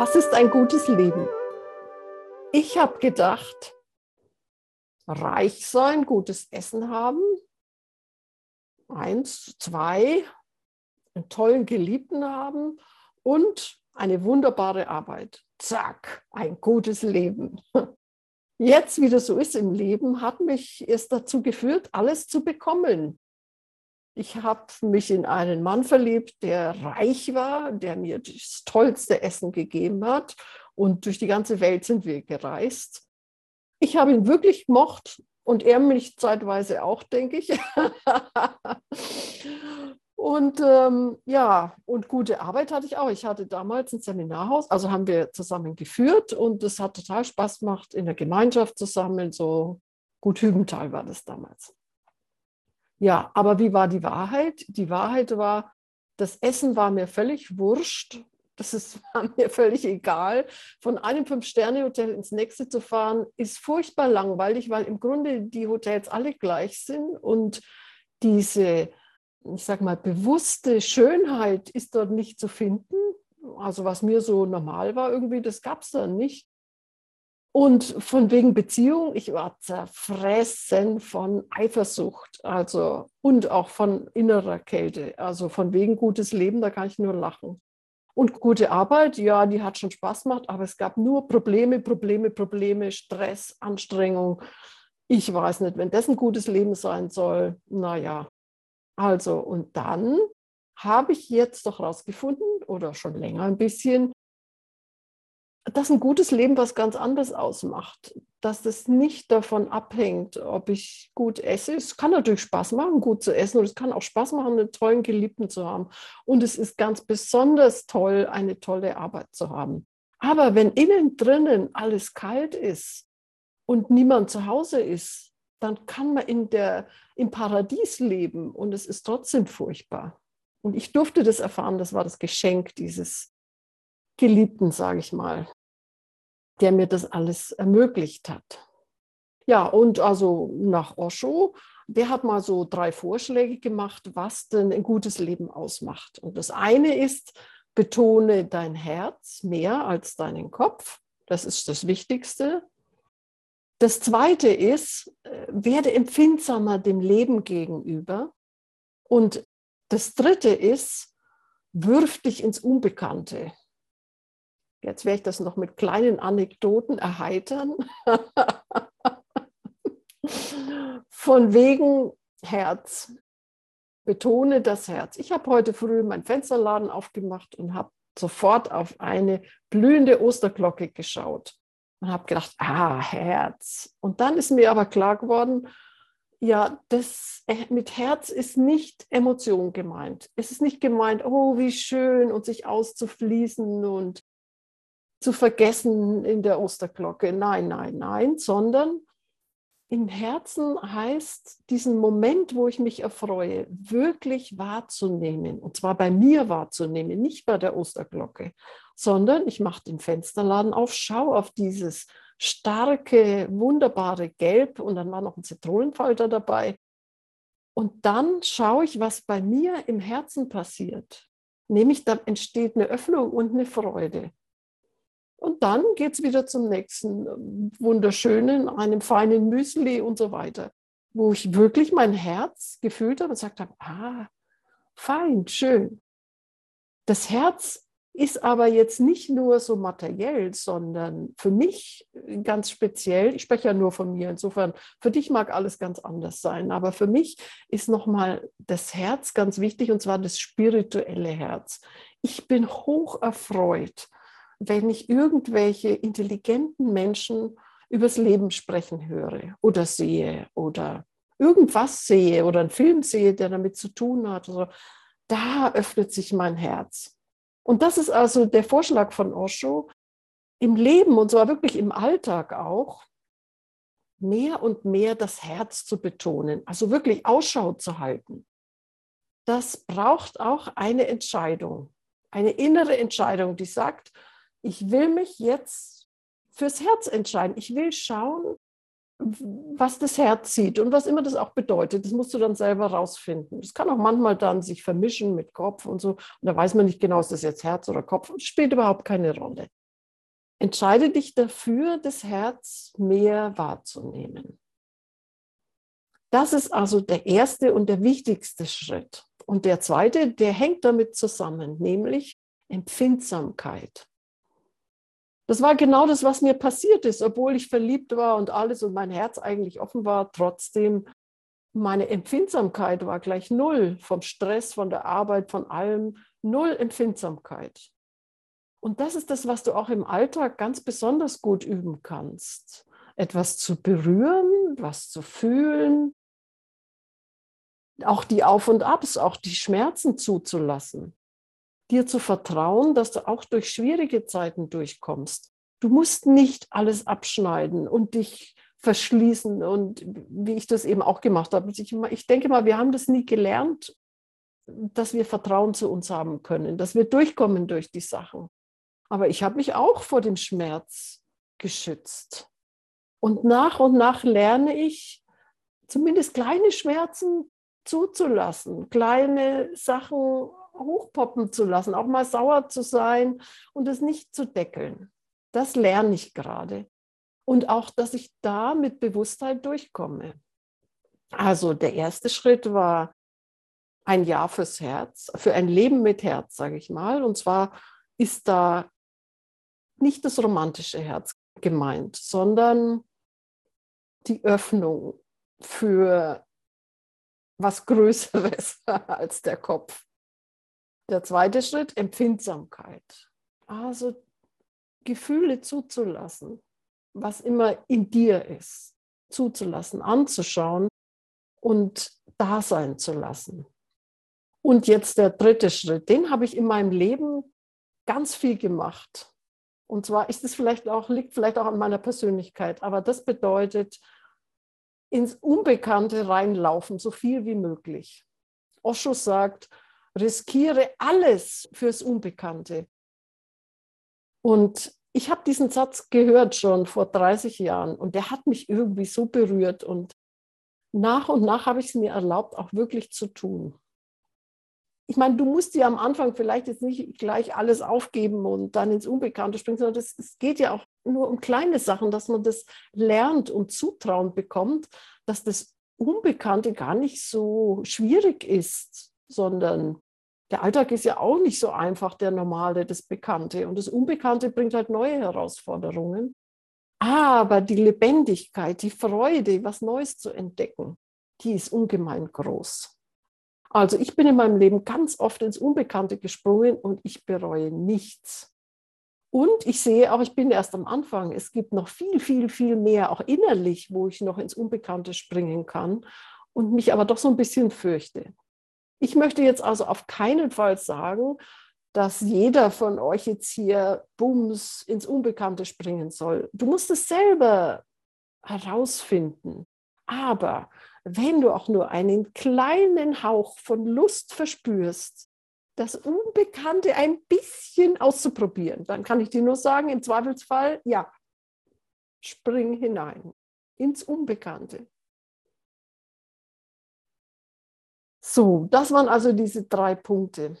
Was ist ein gutes Leben? Ich habe gedacht, reich sein, gutes Essen haben, eins, zwei, einen tollen Geliebten haben und eine wunderbare Arbeit. Zack, ein gutes Leben. Jetzt, wie das so ist im Leben, hat mich es dazu geführt, alles zu bekommen. Ich habe mich in einen Mann verliebt, der reich war, der mir das tollste Essen gegeben hat. Und durch die ganze Welt sind wir gereist. Ich habe ihn wirklich gemocht und er mich zeitweise auch, denke ich. und ähm, ja, und gute Arbeit hatte ich auch. Ich hatte damals ein Seminarhaus, also haben wir zusammen geführt und es hat total Spaß gemacht, in der Gemeinschaft zusammen. So gut Hübental war das damals. Ja, aber wie war die Wahrheit? Die Wahrheit war, das Essen war mir völlig wurscht. Das ist, war mir völlig egal. Von einem Fünf-Sterne-Hotel ins nächste zu fahren, ist furchtbar langweilig, weil im Grunde die Hotels alle gleich sind und diese, ich sag mal, bewusste Schönheit ist dort nicht zu finden. Also was mir so normal war irgendwie, das gab es dann nicht. Und von wegen Beziehung, ich war zerfressen von Eifersucht, also und auch von innerer Kälte, also von wegen gutes Leben, da kann ich nur lachen. Und gute Arbeit, ja, die hat schon Spaß gemacht, aber es gab nur Probleme, Probleme, Probleme, Stress, Anstrengung. Ich weiß nicht, wenn das ein gutes Leben sein soll, naja. Also, und dann habe ich jetzt doch rausgefunden oder schon länger ein bisschen, dass ein gutes Leben was ganz anderes ausmacht. Dass das nicht davon abhängt, ob ich gut esse. Es kann natürlich Spaß machen, gut zu essen und es kann auch Spaß machen, einen tollen Geliebten zu haben. Und es ist ganz besonders toll, eine tolle Arbeit zu haben. Aber wenn innen drinnen alles kalt ist und niemand zu Hause ist, dann kann man in der, im Paradies leben und es ist trotzdem furchtbar. Und ich durfte das erfahren, das war das Geschenk dieses Geliebten, sage ich mal, der mir das alles ermöglicht hat. Ja, und also nach Osho, der hat mal so drei Vorschläge gemacht, was denn ein gutes Leben ausmacht. Und das eine ist, betone dein Herz mehr als deinen Kopf. Das ist das Wichtigste. Das zweite ist, äh, werde empfindsamer dem Leben gegenüber. Und das dritte ist, wirf dich ins Unbekannte. Jetzt werde ich das noch mit kleinen Anekdoten erheitern. Von wegen Herz. Betone das Herz. Ich habe heute früh meinen Fensterladen aufgemacht und habe sofort auf eine blühende Osterglocke geschaut und habe gedacht, ah, Herz. Und dann ist mir aber klar geworden, ja, das äh, mit Herz ist nicht Emotion gemeint. Es ist nicht gemeint, oh, wie schön und sich auszufließen und zu vergessen in der Osterglocke. Nein, nein, nein, sondern im Herzen heißt, diesen Moment, wo ich mich erfreue, wirklich wahrzunehmen. Und zwar bei mir wahrzunehmen, nicht bei der Osterglocke, sondern ich mache den Fensterladen auf, schaue auf dieses starke, wunderbare Gelb und dann war noch ein Zitronenfalter dabei. Und dann schaue ich, was bei mir im Herzen passiert. Nämlich, da entsteht eine Öffnung und eine Freude. Und dann geht es wieder zum nächsten ähm, wunderschönen, einem feinen Müsli und so weiter, wo ich wirklich mein Herz gefühlt habe und gesagt habe, ah, fein, schön. Das Herz ist aber jetzt nicht nur so materiell, sondern für mich ganz speziell, ich spreche ja nur von mir, insofern, für dich mag alles ganz anders sein, aber für mich ist nochmal das Herz ganz wichtig und zwar das spirituelle Herz. Ich bin hoch erfreut, wenn ich irgendwelche intelligenten Menschen übers Leben sprechen höre oder sehe oder irgendwas sehe oder einen Film sehe, der damit zu tun hat, also, da öffnet sich mein Herz. Und das ist also der Vorschlag von Osho, im Leben und zwar wirklich im Alltag auch, mehr und mehr das Herz zu betonen, also wirklich Ausschau zu halten. Das braucht auch eine Entscheidung, eine innere Entscheidung, die sagt, ich will mich jetzt fürs Herz entscheiden. Ich will schauen, was das Herz sieht und was immer das auch bedeutet. Das musst du dann selber rausfinden. Das kann auch manchmal dann sich vermischen mit Kopf und so. Und da weiß man nicht genau, ist das jetzt Herz oder Kopf. Das spielt überhaupt keine Rolle. Entscheide dich dafür, das Herz mehr wahrzunehmen. Das ist also der erste und der wichtigste Schritt. Und der zweite, der hängt damit zusammen, nämlich Empfindsamkeit. Das war genau das, was mir passiert ist, obwohl ich verliebt war und alles und mein Herz eigentlich offen war. Trotzdem, meine Empfindsamkeit war gleich null vom Stress, von der Arbeit, von allem. Null Empfindsamkeit. Und das ist das, was du auch im Alltag ganz besonders gut üben kannst. Etwas zu berühren, was zu fühlen, auch die Auf und Abs, auch die Schmerzen zuzulassen dir zu vertrauen, dass du auch durch schwierige Zeiten durchkommst. Du musst nicht alles abschneiden und dich verschließen und wie ich das eben auch gemacht habe. Ich, ich denke mal, wir haben das nie gelernt, dass wir Vertrauen zu uns haben können, dass wir durchkommen durch die Sachen. Aber ich habe mich auch vor dem Schmerz geschützt. Und nach und nach lerne ich, zumindest kleine Schmerzen zuzulassen, kleine Sachen hochpoppen zu lassen, auch mal sauer zu sein und es nicht zu deckeln. Das lerne ich gerade. Und auch, dass ich da mit Bewusstheit durchkomme. Also der erste Schritt war ein Ja fürs Herz, für ein Leben mit Herz, sage ich mal. Und zwar ist da nicht das romantische Herz gemeint, sondern die Öffnung für was Größeres als der Kopf. Der zweite Schritt, Empfindsamkeit. Also Gefühle zuzulassen, was immer in dir ist, zuzulassen, anzuschauen und da sein zu lassen. Und jetzt der dritte Schritt, den habe ich in meinem Leben ganz viel gemacht. Und zwar ist es vielleicht auch, liegt vielleicht auch an meiner Persönlichkeit, aber das bedeutet, ins Unbekannte reinlaufen, so viel wie möglich. Osho sagt, riskiere alles fürs Unbekannte. Und ich habe diesen Satz gehört schon vor 30 Jahren und der hat mich irgendwie so berührt und nach und nach habe ich es mir erlaubt, auch wirklich zu tun. Ich meine, du musst dir am Anfang vielleicht jetzt nicht gleich alles aufgeben und dann ins Unbekannte springen, sondern es geht ja auch nur um kleine Sachen, dass man das lernt und Zutrauen bekommt, dass das Unbekannte gar nicht so schwierig ist, sondern der Alltag ist ja auch nicht so einfach, der normale, das Bekannte. Und das Unbekannte bringt halt neue Herausforderungen. Aber die Lebendigkeit, die Freude, was Neues zu entdecken, die ist ungemein groß. Also ich bin in meinem Leben ganz oft ins Unbekannte gesprungen und ich bereue nichts. Und ich sehe auch, ich bin erst am Anfang. Es gibt noch viel, viel, viel mehr, auch innerlich, wo ich noch ins Unbekannte springen kann und mich aber doch so ein bisschen fürchte. Ich möchte jetzt also auf keinen Fall sagen, dass jeder von euch jetzt hier bums ins Unbekannte springen soll. Du musst es selber herausfinden. Aber wenn du auch nur einen kleinen Hauch von Lust verspürst, das Unbekannte ein bisschen auszuprobieren, dann kann ich dir nur sagen, im Zweifelsfall, ja, spring hinein ins Unbekannte. So, das waren also diese drei Punkte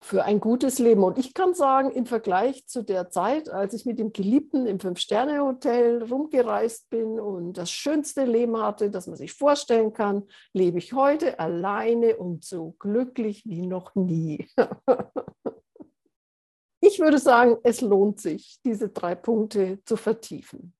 für ein gutes Leben. Und ich kann sagen, im Vergleich zu der Zeit, als ich mit dem Geliebten im Fünf-Sterne-Hotel rumgereist bin und das schönste Leben hatte, das man sich vorstellen kann, lebe ich heute alleine und so glücklich wie noch nie. ich würde sagen, es lohnt sich, diese drei Punkte zu vertiefen.